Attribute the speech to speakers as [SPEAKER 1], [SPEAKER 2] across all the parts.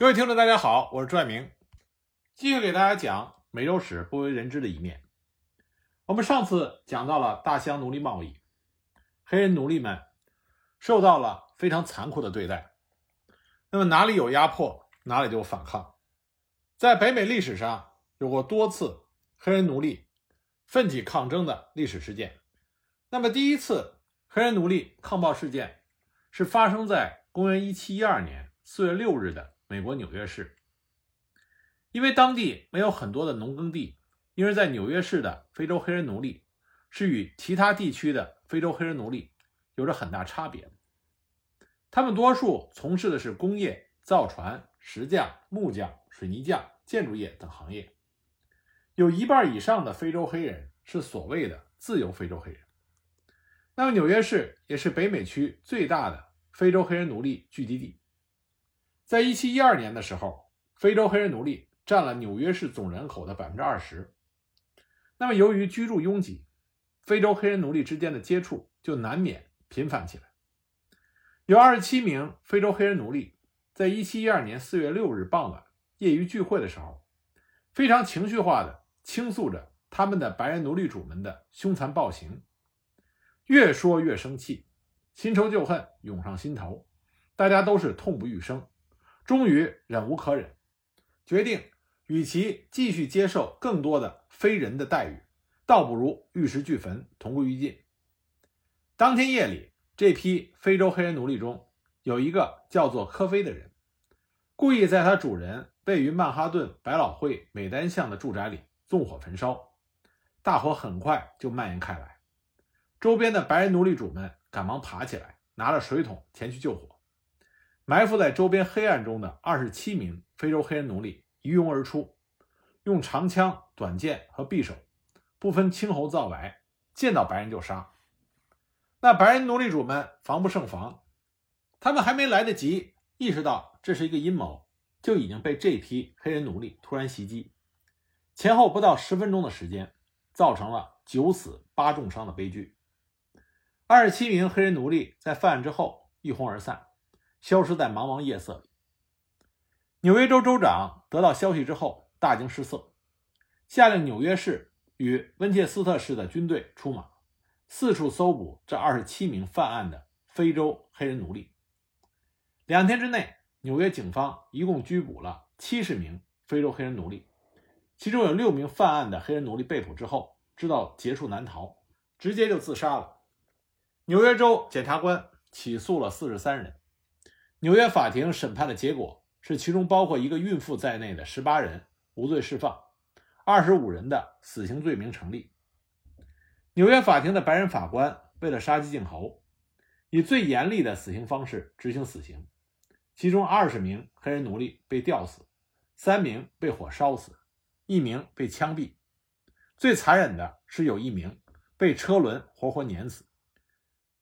[SPEAKER 1] 各位听众，大家好，我是朱爱明，继续给大家讲美洲史不为人知的一面。我们上次讲到了大西洋奴隶贸易，黑人奴隶们受到了非常残酷的对待。那么哪里有压迫，哪里就有反抗。在北美历史上有过多次黑人奴隶奋起抗争的历史事件。那么第一次黑人奴隶抗暴事件是发生在公元一七一二年四月六日的。美国纽约市，因为当地没有很多的农耕地，因而，在纽约市的非洲黑人奴隶是与其他地区的非洲黑人奴隶有着很大差别。他们多数从事的是工业、造船、石匠、木匠、水泥匠、建筑业等行业，有一半以上的非洲黑人是所谓的自由非洲黑人。那么，纽约市也是北美区最大的非洲黑人奴隶聚集地。在一七一二年的时候，非洲黑人奴隶占了纽约市总人口的百分之二十。那么，由于居住拥挤，非洲黑人奴隶之间的接触就难免频繁起来。有二十七名非洲黑人奴隶在一七一二年四月六日傍晚业余聚会的时候，非常情绪化的倾诉着他们的白人奴隶主们的凶残暴行，越说越生气，新仇旧恨涌上心头，大家都是痛不欲生。终于忍无可忍，决定与其继续接受更多的非人的待遇，倒不如玉石俱焚，同归于尽。当天夜里，这批非洲黑人奴隶中有一个叫做科菲的人，故意在他主人位于曼哈顿百老汇美丹巷的住宅里纵火焚烧，大火很快就蔓延开来。周边的白人奴隶主们赶忙爬起来，拿着水桶前去救火。埋伏在周边黑暗中的二十七名非洲黑人奴隶一拥而出，用长枪、短剑和匕首，不分青红皂白，见到白人就杀。那白人奴隶主们防不胜防，他们还没来得及意识到这是一个阴谋，就已经被这批黑人奴隶突然袭击。前后不到十分钟的时间，造成了九死八重伤的悲剧。二十七名黑人奴隶在犯案之后一哄而散。消失在茫茫夜色里。纽约州州长得到消息之后大惊失色，下令纽约市与温切斯特市的军队出马，四处搜捕这二十七名犯案的非洲黑人奴隶。两天之内，纽约警方一共拘捕了七十名非洲黑人奴隶，其中有六名犯案的黑人奴隶被捕之后知道劫数难逃，直接就自杀了。纽约州检察官起诉了四十三人。纽约法庭审判的结果是，其中包括一个孕妇在内的十八人无罪释放，二十五人的死刑罪名成立。纽约法庭的白人法官为了杀鸡儆猴，以最严厉的死刑方式执行死刑，其中二十名黑人奴隶被吊死，三名被火烧死，一名被枪毙，最残忍的是有一名被车轮活活碾死。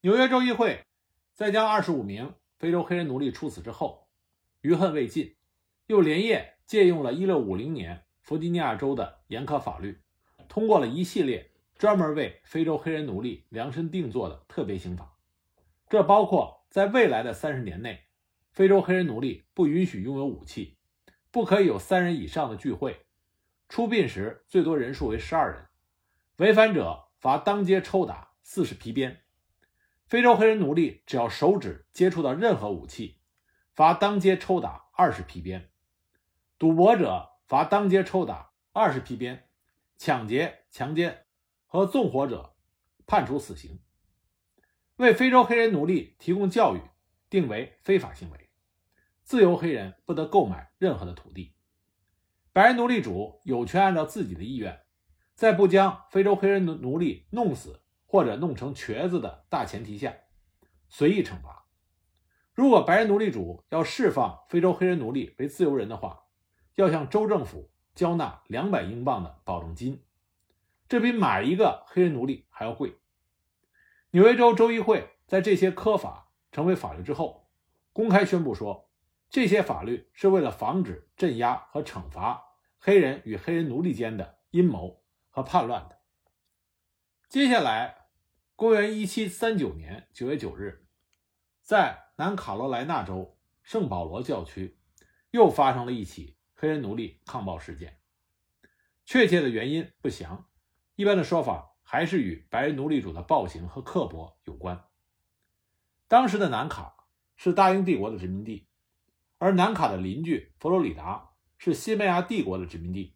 [SPEAKER 1] 纽约州议会再将二十五名。非洲黑人奴隶处死之后，余恨未尽，又连夜借用了1650年弗吉尼亚州的严苛法律，通过了一系列专门为非洲黑人奴隶量身定做的特别刑法。这包括在未来的三十年内，非洲黑人奴隶不允许拥有武器，不可以有三人以上的聚会，出殡时最多人数为十二人，违反者罚当街抽打四十皮鞭。非洲黑人奴隶只要手指接触到任何武器，罚当街抽打二十皮鞭；赌博者罚当街抽打二十皮鞭；抢劫、强奸和纵火者判处死刑。为非洲黑人奴隶提供教育定为非法行为。自由黑人不得购买任何的土地。白人奴隶主有权按照自己的意愿，在不将非洲黑人奴奴隶弄死。或者弄成瘸子的大前提下，随意惩罚。如果白人奴隶主要释放非洲黑人奴隶为自由人的话，要向州政府交纳两百英镑的保证金，这比买一个黑人奴隶还要贵。纽约州州议会在这些科法成为法律之后，公开宣布说，这些法律是为了防止镇压和惩罚黑人与黑人奴隶间的阴谋和叛乱的。接下来。公元一七三九年九月九日，在南卡罗来纳州圣保罗教区，又发生了一起黑人奴隶抗暴事件。确切的原因不详，一般的说法还是与白人奴隶主的暴行和刻薄有关。当时的南卡是大英帝国的殖民地，而南卡的邻居佛罗里达是西班牙帝国的殖民地。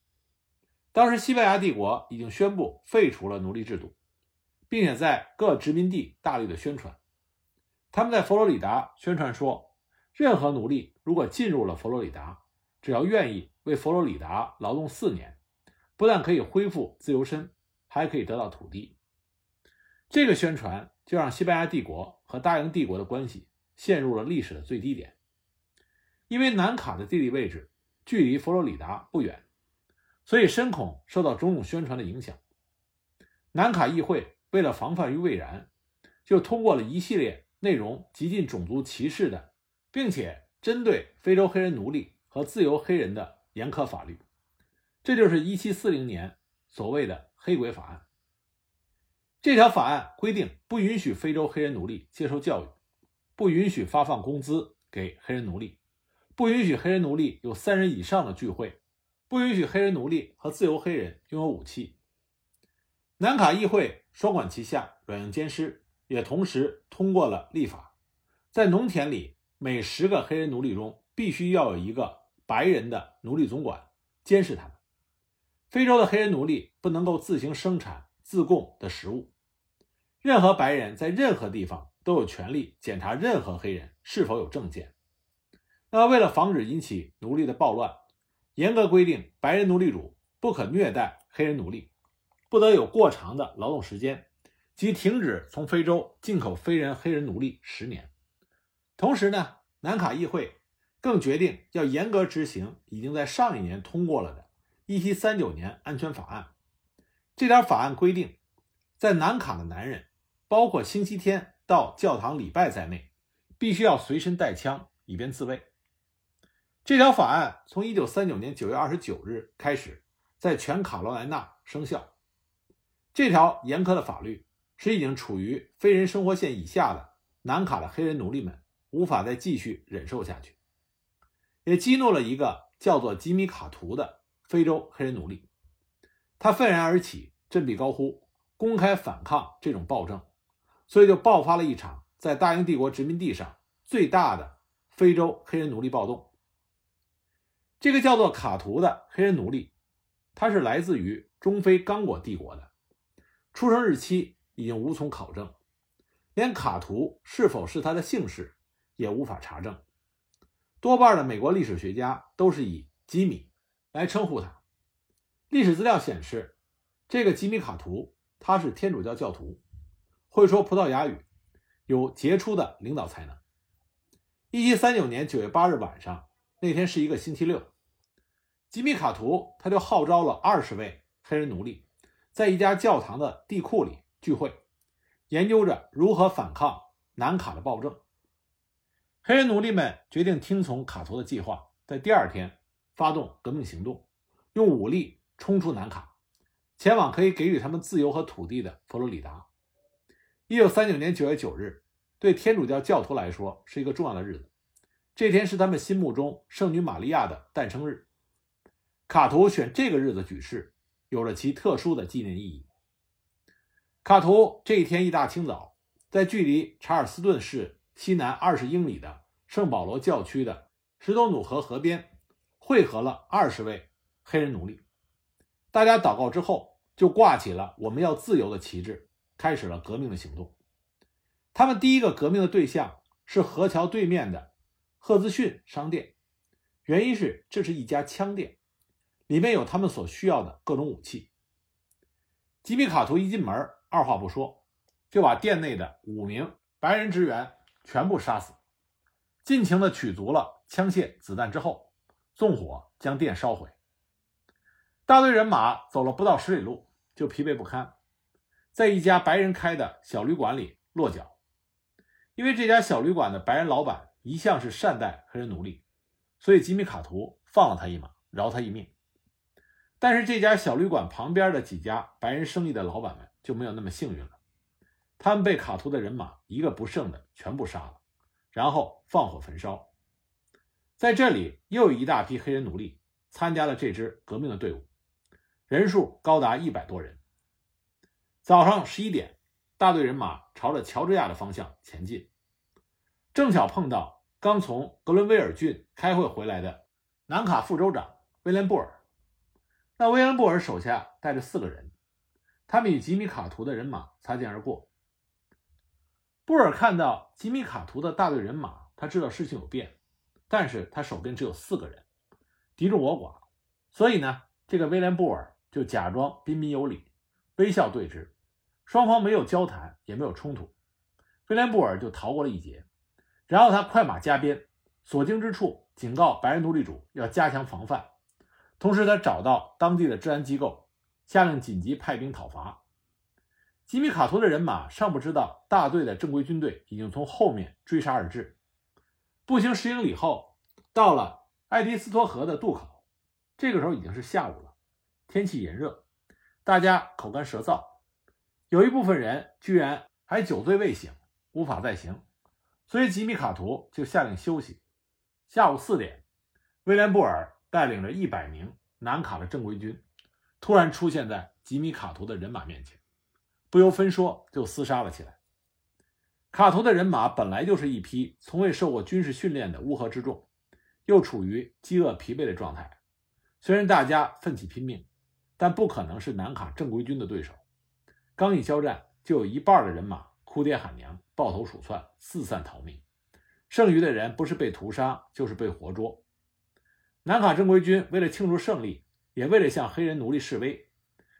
[SPEAKER 1] 当时，西班牙帝国已经宣布废除了奴隶制度，并且在各殖民地大力的宣传。他们在佛罗里达宣传说，任何奴隶如果进入了佛罗里达，只要愿意为佛罗里达劳动四年。不但可以恢复自由身，还可以得到土地。这个宣传就让西班牙帝国和大英帝国的关系陷入了历史的最低点。因为南卡的地理位置距离佛罗里达不远，所以深恐受到种种宣传的影响。南卡议会为了防范于未然，就通过了一系列内容极尽种族歧视的，并且针对非洲黑人奴隶和自由黑人的严苛法律。这就是1740年所谓的“黑鬼法案”。这条法案规定，不允许非洲黑人奴隶接受教育，不允许发放工资给黑人奴隶，不允许黑人奴隶有三人以上的聚会，不允许黑人奴隶和自由黑人拥有武器。南卡议会双管齐下，软硬兼施，也同时通过了立法，在农田里每十个黑人奴隶中必须要有一个白人的奴隶总管监视他们。非洲的黑人奴隶不能够自行生产自供的食物。任何白人在任何地方都有权利检查任何黑人是否有证件。那，为了防止引起奴隶的暴乱，严格规定白人奴隶主不可虐待黑人奴隶，不得有过长的劳动时间，及停止从非洲进口非人黑人奴隶十年。同时呢，南卡议会更决定要严格执行已经在上一年通过了的。一七三九年安全法案，这条法案规定，在南卡的男人，包括星期天到教堂礼拜在内，必须要随身带枪，以便自卫。这条法案从一九三九年九月二十九日开始，在全卡罗来纳生效。这条严苛的法律使已经处于非人生活线以下的南卡的黑人奴隶们无法再继续忍受下去，也激怒了一个叫做吉米卡图的。非洲黑人奴隶，他愤然而起，振臂高呼，公开反抗这种暴政，所以就爆发了一场在大英帝国殖民地上最大的非洲黑人奴隶暴动。这个叫做卡图的黑人奴隶，他是来自于中非刚果帝国的，出生日期已经无从考证，连卡图是否是他的姓氏也无法查证。多半的美国历史学家都是以吉米。来称呼他。历史资料显示，这个吉米卡图他是天主教教徒，会说葡萄牙语，有杰出的领导才能。一七三九年九月八日晚上，那天是一个星期六，吉米卡图他就号召了二十位黑人奴隶，在一家教堂的地库里聚会，研究着如何反抗南卡的暴政。黑人奴隶们决定听从卡图的计划，在第二天。发动革命行动，用武力冲出南卡，前往可以给予他们自由和土地的佛罗里达。一九三九年九月九日，对天主教教徒来说是一个重要的日子，这天是他们心目中圣女玛利亚的诞生日。卡图选这个日子举事，有了其特殊的纪念意义。卡图这一天一大清早，在距离查尔斯顿市西南二十英里的圣保罗教区的石多努河河边。汇合了二十位黑人奴隶，大家祷告之后，就挂起了“我们要自由”的旗帜，开始了革命的行动。他们第一个革命的对象是河桥对面的赫兹逊商店，原因是这是一家枪店，里面有他们所需要的各种武器。吉米卡图一进门，二话不说，就把店内的五名白人职员全部杀死，尽情的取足了枪械、子弹之后。纵火将店烧毁，大队人马走了不到十里路，就疲惫不堪，在一家白人开的小旅馆里落脚。因为这家小旅馆的白人老板一向是善待黑人奴隶，所以吉米卡图放了他一马，饶他一命。但是这家小旅馆旁边的几家白人生意的老板们就没有那么幸运了，他们被卡图的人马一个不剩的全部杀了，然后放火焚烧。在这里又有一大批黑人奴隶参加了这支革命的队伍，人数高达一百多人。早上十一点，大队人马朝着乔治亚的方向前进，正巧碰到刚从格伦威尔郡开会回来的南卡副州长威廉·布尔。那威廉·布尔手下带着四个人，他们与吉米·卡图的人马擦肩而过。布尔看到吉米·卡图的大队人马，他知道事情有变。但是他手边只有四个人，敌众我寡，所以呢，这个威廉·布尔就假装彬彬有礼，微笑对之，双方没有交谈，也没有冲突，威廉·布尔就逃过了一劫。然后他快马加鞭，所经之处警告白人奴隶主要加强防范，同时他找到当地的治安机构，下令紧急派兵讨伐。吉米·卡图的人马尚不知道大队的正规军队已经从后面追杀而至。步行十英里后，到了爱迪斯托河的渡口。这个时候已经是下午了，天气炎热，大家口干舌燥，有一部分人居然还酒醉未醒，无法再行。所以吉米卡图就下令休息。下午四点，威廉布尔带领着一百名南卡的正规军，突然出现在吉米卡图的人马面前，不由分说就厮杀了起来。卡图的人马本来就是一批从未受过军事训练的乌合之众，又处于饥饿疲惫的状态。虽然大家奋起拼命，但不可能是南卡正规军的对手。刚一交战，就有一半的人马哭爹喊娘、抱头鼠窜、四散逃命，剩余的人不是被屠杀，就是被活捉。南卡正规军为了庆祝胜利，也为了向黑人奴隶示威，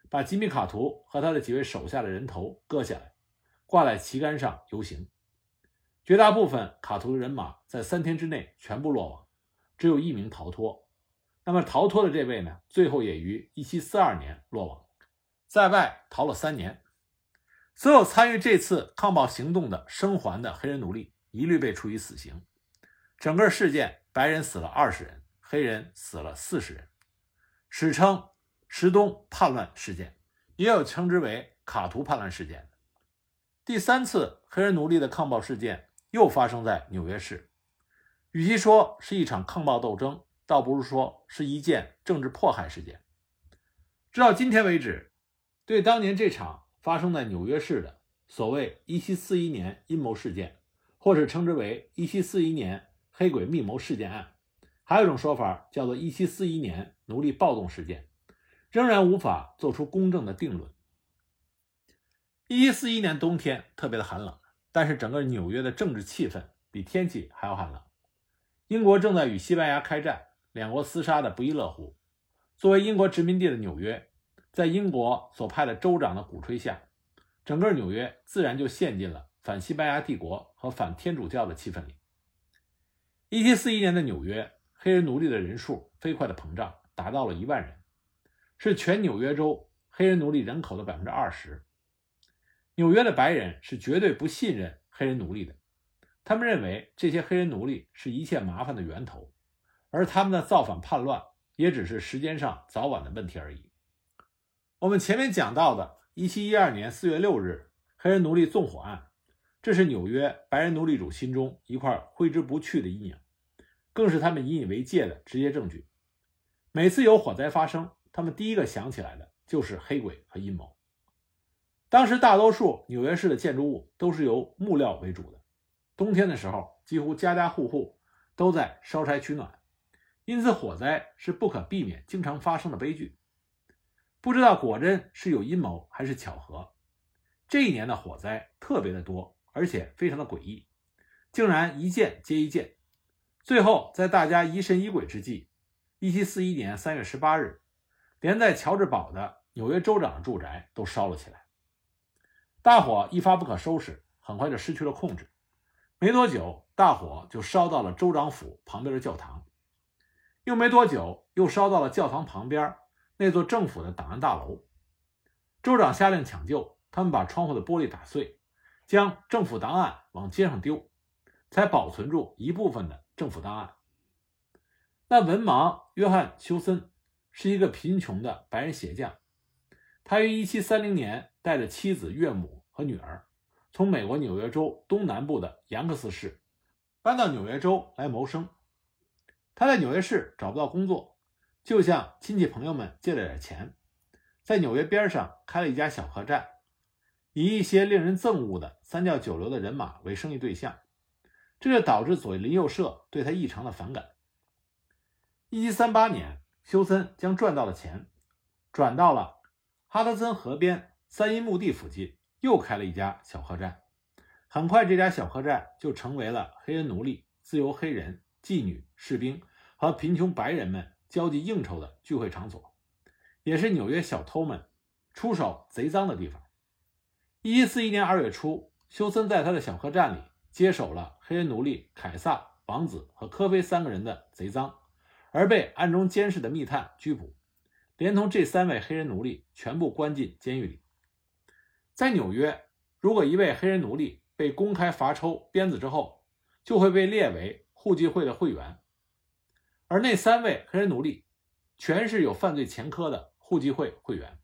[SPEAKER 1] 把吉米卡图和他的几位手下的人头割下来。挂在旗杆上游行，绝大部分卡图的人马在三天之内全部落网，只有一名逃脱。那么逃脱的这位呢？最后也于1742年落网，在外逃了三年。所有参与这次抗暴行动的生还的黑人奴隶一律被处以死刑。整个事件，白人死了二十人，黑人死了四十人，史称“石东叛乱事件”，也有称之为“卡图叛乱事件”。第三次黑人奴隶的抗暴事件又发生在纽约市，与其说是一场抗暴斗争，倒不如说是一件政治迫害事件。直到今天为止，对当年这场发生在纽约市的所谓1741年阴谋事件，或者称之为1741年黑鬼密谋事件案，还有一种说法叫做1741年奴隶暴动事件，仍然无法做出公正的定论。一七四一年冬天特别的寒冷，但是整个纽约的政治气氛比天气还要寒冷。英国正在与西班牙开战，两国厮杀的不亦乐乎。作为英国殖民地的纽约，在英国所派的州长的鼓吹下，整个纽约自然就陷进了反西班牙帝国和反天主教的气氛里。一七四一年的纽约，黑人奴隶的人数飞快的膨胀，达到了一万人，是全纽约州黑人奴隶人口的百分之二十。纽约的白人是绝对不信任黑人奴隶的，他们认为这些黑人奴隶是一切麻烦的源头，而他们的造反叛乱也只是时间上早晚的问题而已。我们前面讲到的1712年4月6日黑人奴隶纵火案，这是纽约白人奴隶主心中一块挥之不去的阴影，更是他们引以为戒的直接证据。每次有火灾发生，他们第一个想起来的就是黑鬼和阴谋。当时大多数纽约市的建筑物都是由木料为主的，冬天的时候几乎家家户户都在烧柴取暖，因此火灾是不可避免、经常发生的悲剧。不知道果真是有阴谋还是巧合，这一年的火灾特别的多，而且非常的诡异，竟然一件接一件。最后在大家疑神疑鬼之际，1741年3月18日，连在乔治堡的纽约州长的住宅都烧了起来。大火一发不可收拾，很快就失去了控制。没多久，大火就烧到了州长府旁边的教堂，又没多久，又烧到了教堂旁边那座政府的档案大楼。州长下令抢救，他们把窗户的玻璃打碎，将政府档案往街上丢，才保存住一部分的政府档案。那文盲约翰·休森是一个贫穷的白人鞋匠，他于1730年。带着妻子、岳母和女儿，从美国纽约州东南部的杨克斯市搬到纽约州来谋生。他在纽约市找不到工作，就向亲戚朋友们借了点钱，在纽约边上开了一家小客栈，以一些令人憎恶的三教九流的人马为生意对象，这就导致左邻右舍对他异常的反感。一七三八年，休森将赚到的钱转到了哈德森河边三阴墓地附近，又开了一家小客栈。很快，这家小客栈就成为了黑人奴隶、自由黑人、妓女、士兵和贫穷白人们交际应酬的聚会场所，也是纽约小偷们出手贼赃的地方。一七四一年二月初，休森在他的小客栈里接手了黑人奴隶凯撒、王子和科菲三个人的贼赃，而被暗中监视的密探拘捕，连同这三位黑人奴隶全部关进监狱里。在纽约，如果一位黑人奴隶被公开罚抽鞭子之后，就会被列为互济会的会员，而那三位黑人奴隶全是有犯罪前科的互济会会员。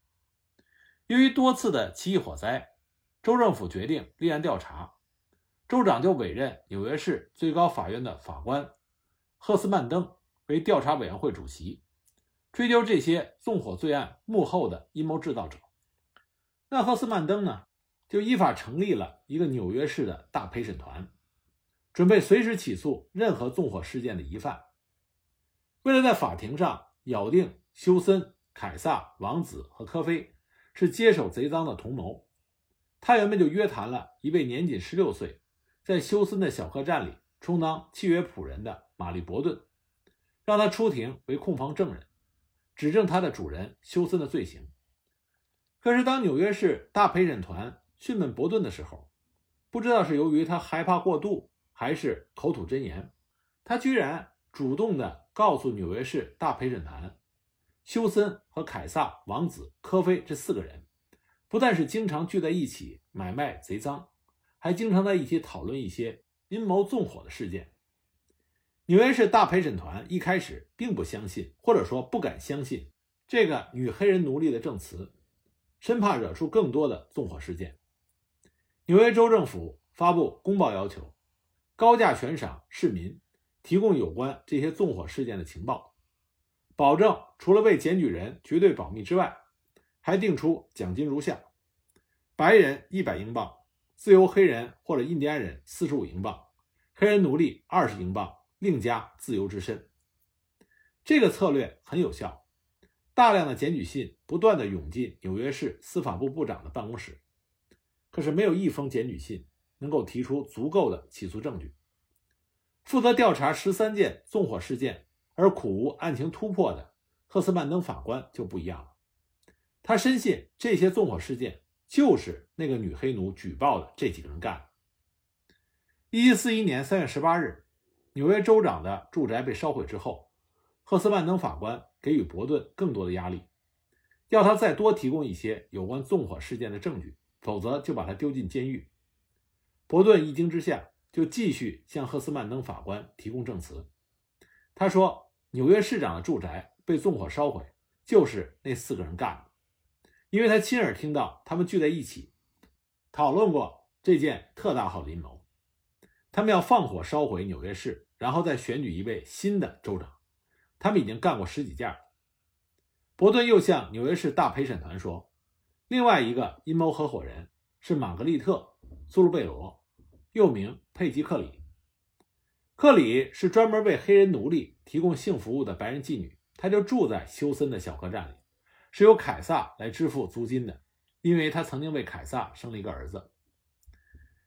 [SPEAKER 1] 由于多次的起义火灾，州政府决定立案调查，州长就委任纽约市最高法院的法官赫斯曼登为调查委员会主席，追究这些纵火罪案幕后的阴谋制造者。那赫斯曼登呢？就依法成立了一个纽约市的大陪审团，准备随时起诉任何纵火事件的疑犯。为了在法庭上咬定休森、凯撒、王子和科菲是接手贼赃的同谋，他原本就约谈了一位年仅十六岁，在休森的小客栈里充当契约仆人的玛丽·伯顿，让他出庭为控方证人，指证他的主人休森的罪行。可是，当纽约市大陪审团讯问伯顿的时候，不知道是由于他害怕过度，还是口吐真言，他居然主动的告诉纽约市大陪审团，休森和凯撒、王子、科菲这四个人，不但是经常聚在一起买卖贼赃，还经常在一起讨论一些阴谋纵火的事件。纽约市大陪审团一开始并不相信，或者说不敢相信这个女黑人奴隶的证词，生怕惹出更多的纵火事件。纽约州政府发布公报，要求高价悬赏市民提供有关这些纵火事件的情报，保证除了为检举人绝对保密之外，还定出奖金如下：白人一百英镑，自由黑人或者印第安人四十五英镑，黑人奴隶二十英镑，另加自由之身。这个策略很有效，大量的检举信不断的涌进纽约市司法部部长的办公室。可是没有一封检举信能够提出足够的起诉证据。负责调查十三件纵火事件而苦无案情突破的赫斯曼登法官就不一样了，他深信这些纵火事件就是那个女黑奴举报的这几个人干的。一七四一年三月十八日，纽约州长的住宅被烧毁之后，赫斯曼登法官给予伯顿更多的压力，要他再多提供一些有关纵火事件的证据。否则就把他丢进监狱。伯顿一惊之下，就继续向赫斯曼登法官提供证词。他说：“纽约市长的住宅被纵火烧毁，就是那四个人干的，因为他亲耳听到他们聚在一起讨论过这件特大号的阴谋。他们要放火烧毁纽约市，然后再选举一位新的州长。他们已经干过十几件。”伯顿又向纽约市大陪审团说。另外一个阴谋合伙人是玛格丽特·苏鲁贝罗，又名佩吉克里。克里是专门为黑人奴隶提供性服务的白人妓女，她就住在休森的小客栈里，是由凯撒来支付租金的，因为他曾经为凯撒生了一个儿子。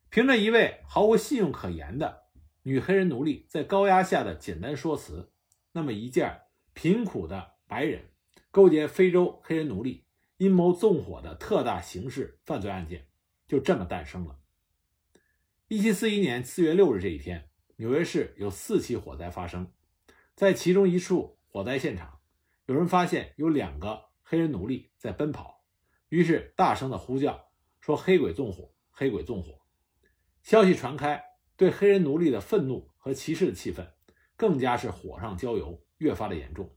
[SPEAKER 1] 凭着一位毫无信用可言的女黑人奴隶在高压下的简单说辞，那么一件贫苦的白人勾结非洲黑人奴隶。阴谋纵火的特大刑事犯罪案件就这么诞生了。一七四一年四月六日这一天，纽约市有四起火灾发生，在其中一处火灾现场，有人发现有两个黑人奴隶在奔跑，于是大声的呼叫说：“黑鬼纵火，黑鬼纵火！”消息传开，对黑人奴隶的愤怒和歧视的气氛更加是火上浇油，越发的严重。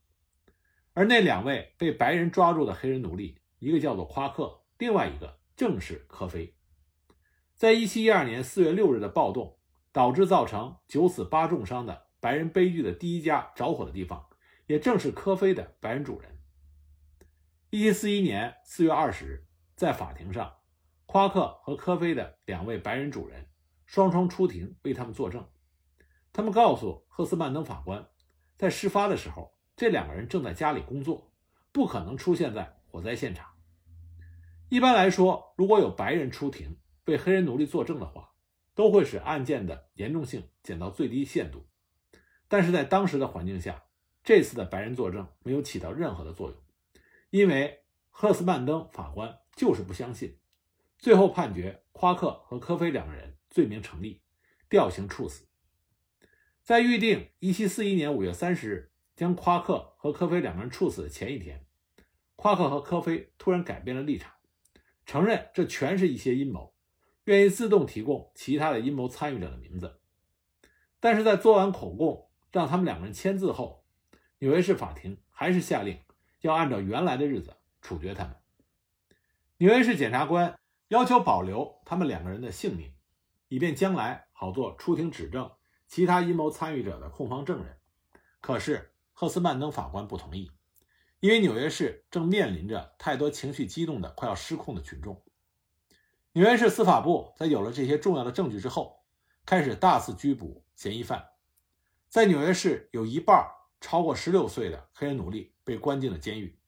[SPEAKER 1] 而那两位被白人抓住的黑人奴隶。一个叫做夸克，另外一个正是科菲。在一七一二年四月六日的暴动，导致造成九死八重伤的白人悲剧的第一家着火的地方，也正是科菲的白人主人。一七四一年四月二十日，在法庭上，夸克和科菲的两位白人主人双双出庭为他们作证。他们告诉赫斯曼登法官，在事发的时候，这两个人正在家里工作，不可能出现在火灾现场。一般来说，如果有白人出庭为黑人奴隶作证的话，都会使案件的严重性减到最低限度。但是在当时的环境下，这次的白人作证没有起到任何的作用，因为赫斯曼登法官就是不相信，最后判决夸克和科菲两个人罪名成立，吊刑处死。在预定1741年5月30日将夸克和科菲两个人处死的前一天，夸克和科菲突然改变了立场，承认这全是一些阴谋，愿意自动提供其他的阴谋参与者的名字。但是在做完口供，让他们两个人签字后，纽约市法庭还是下令要按照原来的日子处决他们。纽约市检察官要求保留他们两个人的性命，以便将来好做出庭指证其他阴谋参与者的控方证人。可是赫斯曼登法官不同意，因为纽约市正面临着太多情绪激动的、快要失控的群众。纽约市司法部在有了这些重要的证据之后，开始大肆拘捕嫌疑犯。在纽约市，有一半超过十六岁的黑人奴隶被关进了监狱。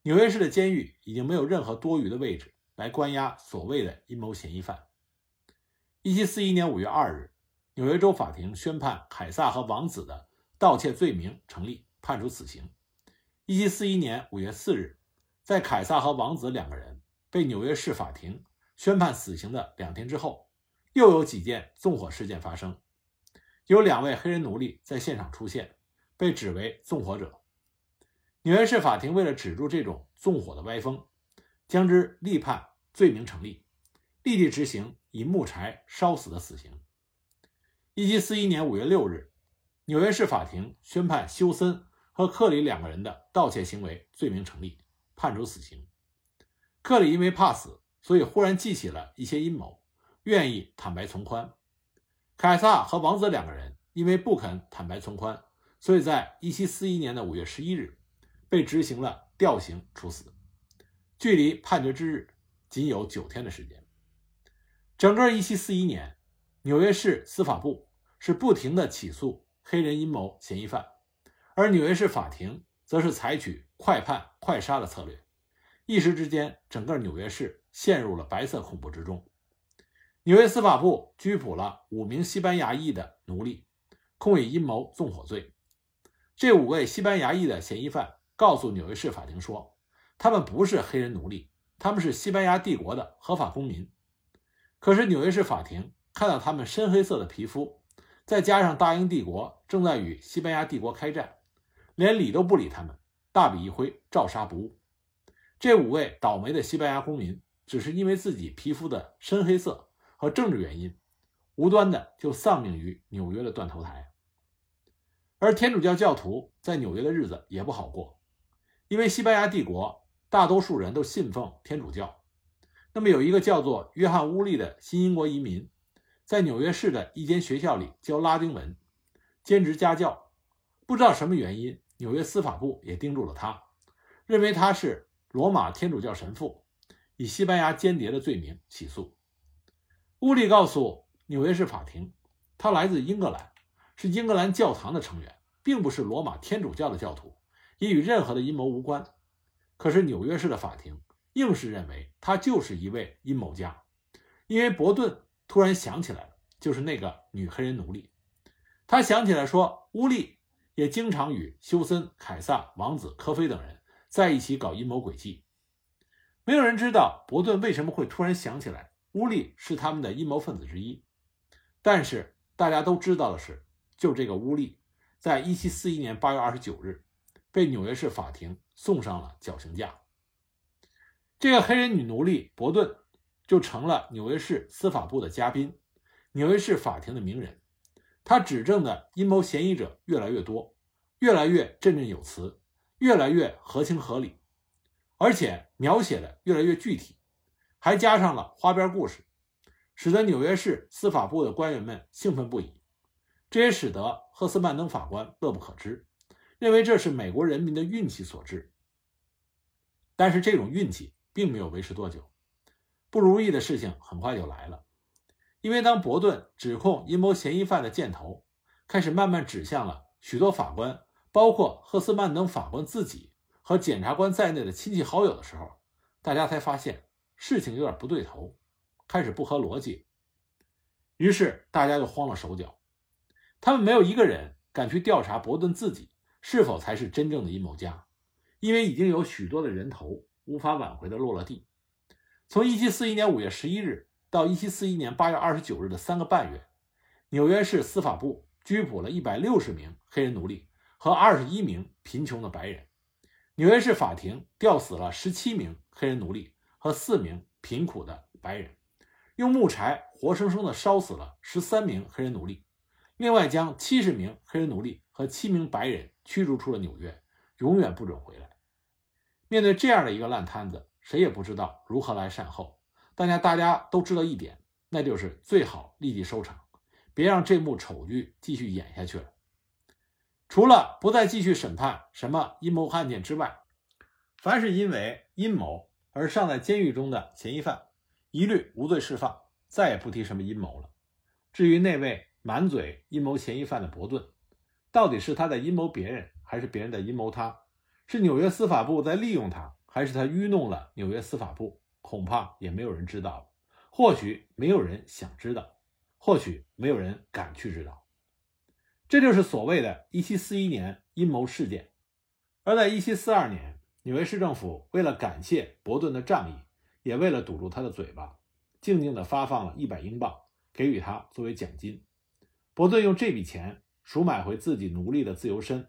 [SPEAKER 1] 纽约市的监狱已经没有任何多余的位置来关押所谓的阴谋嫌疑犯。一七四一年五月二日，纽约州法庭宣判凯撒和王子的盗窃罪名成立，判处死刑。一七四一年五月四日，在凯撒和王子两个人被纽约市法庭宣判死刑的两天之后，又有几件纵火事件发生。有两位黑人奴隶在现场出现，被指为纵火者。纽约市法庭为了止住这种纵火的歪风，将之立判罪名成立，立即执行以木柴烧死的死刑。一七四一年五月六日，纽约市法庭宣判休森和克里两个人的盗窃行为罪名成立，判处死刑。克里因为怕死，所以忽然记起了一些阴谋，愿意坦白从宽。凯撒和王子两个人因为不肯坦白从宽，所以在1741年的5月11日被执行了吊刑处死，距离判决之日仅有九天的时间。整个1741年，纽约市司法部是不停地起诉黑人阴谋嫌疑犯，而纽约市法庭则是采取快判快杀的策略，一时之间，整个纽约市陷入了白色恐怖之中。纽约司法部拘捕了五名西班牙裔的奴隶，控以阴谋纵火罪。这五位西班牙裔的嫌疑犯告诉纽约市法庭说，他们不是黑人奴隶，他们是西班牙帝国的合法公民。可是纽约市法庭看到他们深黑色的皮肤，再加上大英帝国正在与西班牙帝国开战，连理都不理他们，大笔一挥，照杀不误。这五位倒霉的西班牙公民，只是因为自己皮肤的深黑色。和政治原因，无端的就丧命于纽约的断头台。而天主教教徒在纽约的日子也不好过，因为西班牙帝国大多数人都信奉天主教。那么有一个叫做约翰·乌利的新英国移民，在纽约市的一间学校里教拉丁文，兼职家教。不知道什么原因，纽约司法部也盯住了他，认为他是罗马天主教神父，以西班牙间谍的罪名起诉。乌利告诉纽约市法庭，他来自英格兰，是英格兰教堂的成员，并不是罗马天主教的教徒，也与任何的阴谋无关。可是纽约市的法庭硬是认为他就是一位阴谋家，因为伯顿突然想起来了，就是那个女黑人奴隶。他想起来说，乌利也经常与休森、凯撒、王子、科菲等人在一起搞阴谋诡计。没有人知道伯顿为什么会突然想起来。乌利是他们的阴谋分子之一，但是大家都知道的是，就这个乌利，在一七四一年八月二十九日，被纽约市法庭送上了绞刑架。这个黑人女奴隶伯顿就成了纽约市司法部的嘉宾，纽约市法庭的名人。他指证的阴谋嫌疑者越来越多，越来越振振有词，越来越合情合理，而且描写的越来越具体。还加上了花边故事，使得纽约市司法部的官员们兴奋不已。这也使得赫斯曼登法官乐不可支，认为这是美国人民的运气所致。但是这种运气并没有维持多久，不如意的事情很快就来了。因为当伯顿指控阴谋嫌疑犯的箭头开始慢慢指向了许多法官，包括赫斯曼登法官自己和检察官在内的亲戚好友的时候，大家才发现事情有点不对头，开始不合逻辑。于是大家就慌了手脚，他们没有一个人敢去调查伯顿自己是否才是真正的阴谋家。因为已经有许多的人头无法挽回的落了地。从1741年5月11日到1741年8月29日的三个半月，纽约市司法部拘捕了160名黑人奴隶和21名贫穷的白人。纽约市法庭吊死了17名黑人奴隶和4名贫苦的白人，用木柴活生生地烧死了13名黑人奴隶，另外将70名黑人奴隶和7名白人驱逐出了纽约。永远不准回来。面对这样的一个烂摊子，谁也不知道如何来善后。大家大家都知道一点，那就是最好立即收场，别让这幕丑剧继续演下去了。除了不再继续审判什么阴谋案件之外，凡是因为阴谋而尚在监狱中的嫌疑犯，一律无罪释放，再也不提什么阴谋了。至于那位满嘴阴谋嫌疑犯的伯顿，到底是他在阴谋别人？还是别人在阴谋他，是纽约司法部在利用他，还是他愚弄了纽约司法部？恐怕也没有人知道了。或许没有人想知道，或许没有人敢去知道。这就是所谓的1741年阴谋事件。而在1742年，纽约市政府为了感谢伯顿的仗义，也为了堵住他的嘴巴，静静地发放了一百英镑给予他作为奖金。伯顿用这笔钱赎买回自己奴隶的自由身。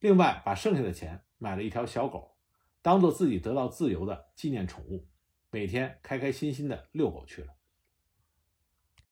[SPEAKER 1] 另外，把剩下的钱买了一条小狗，当做自己得到自由的纪念宠物，每天开开心心的遛狗去了。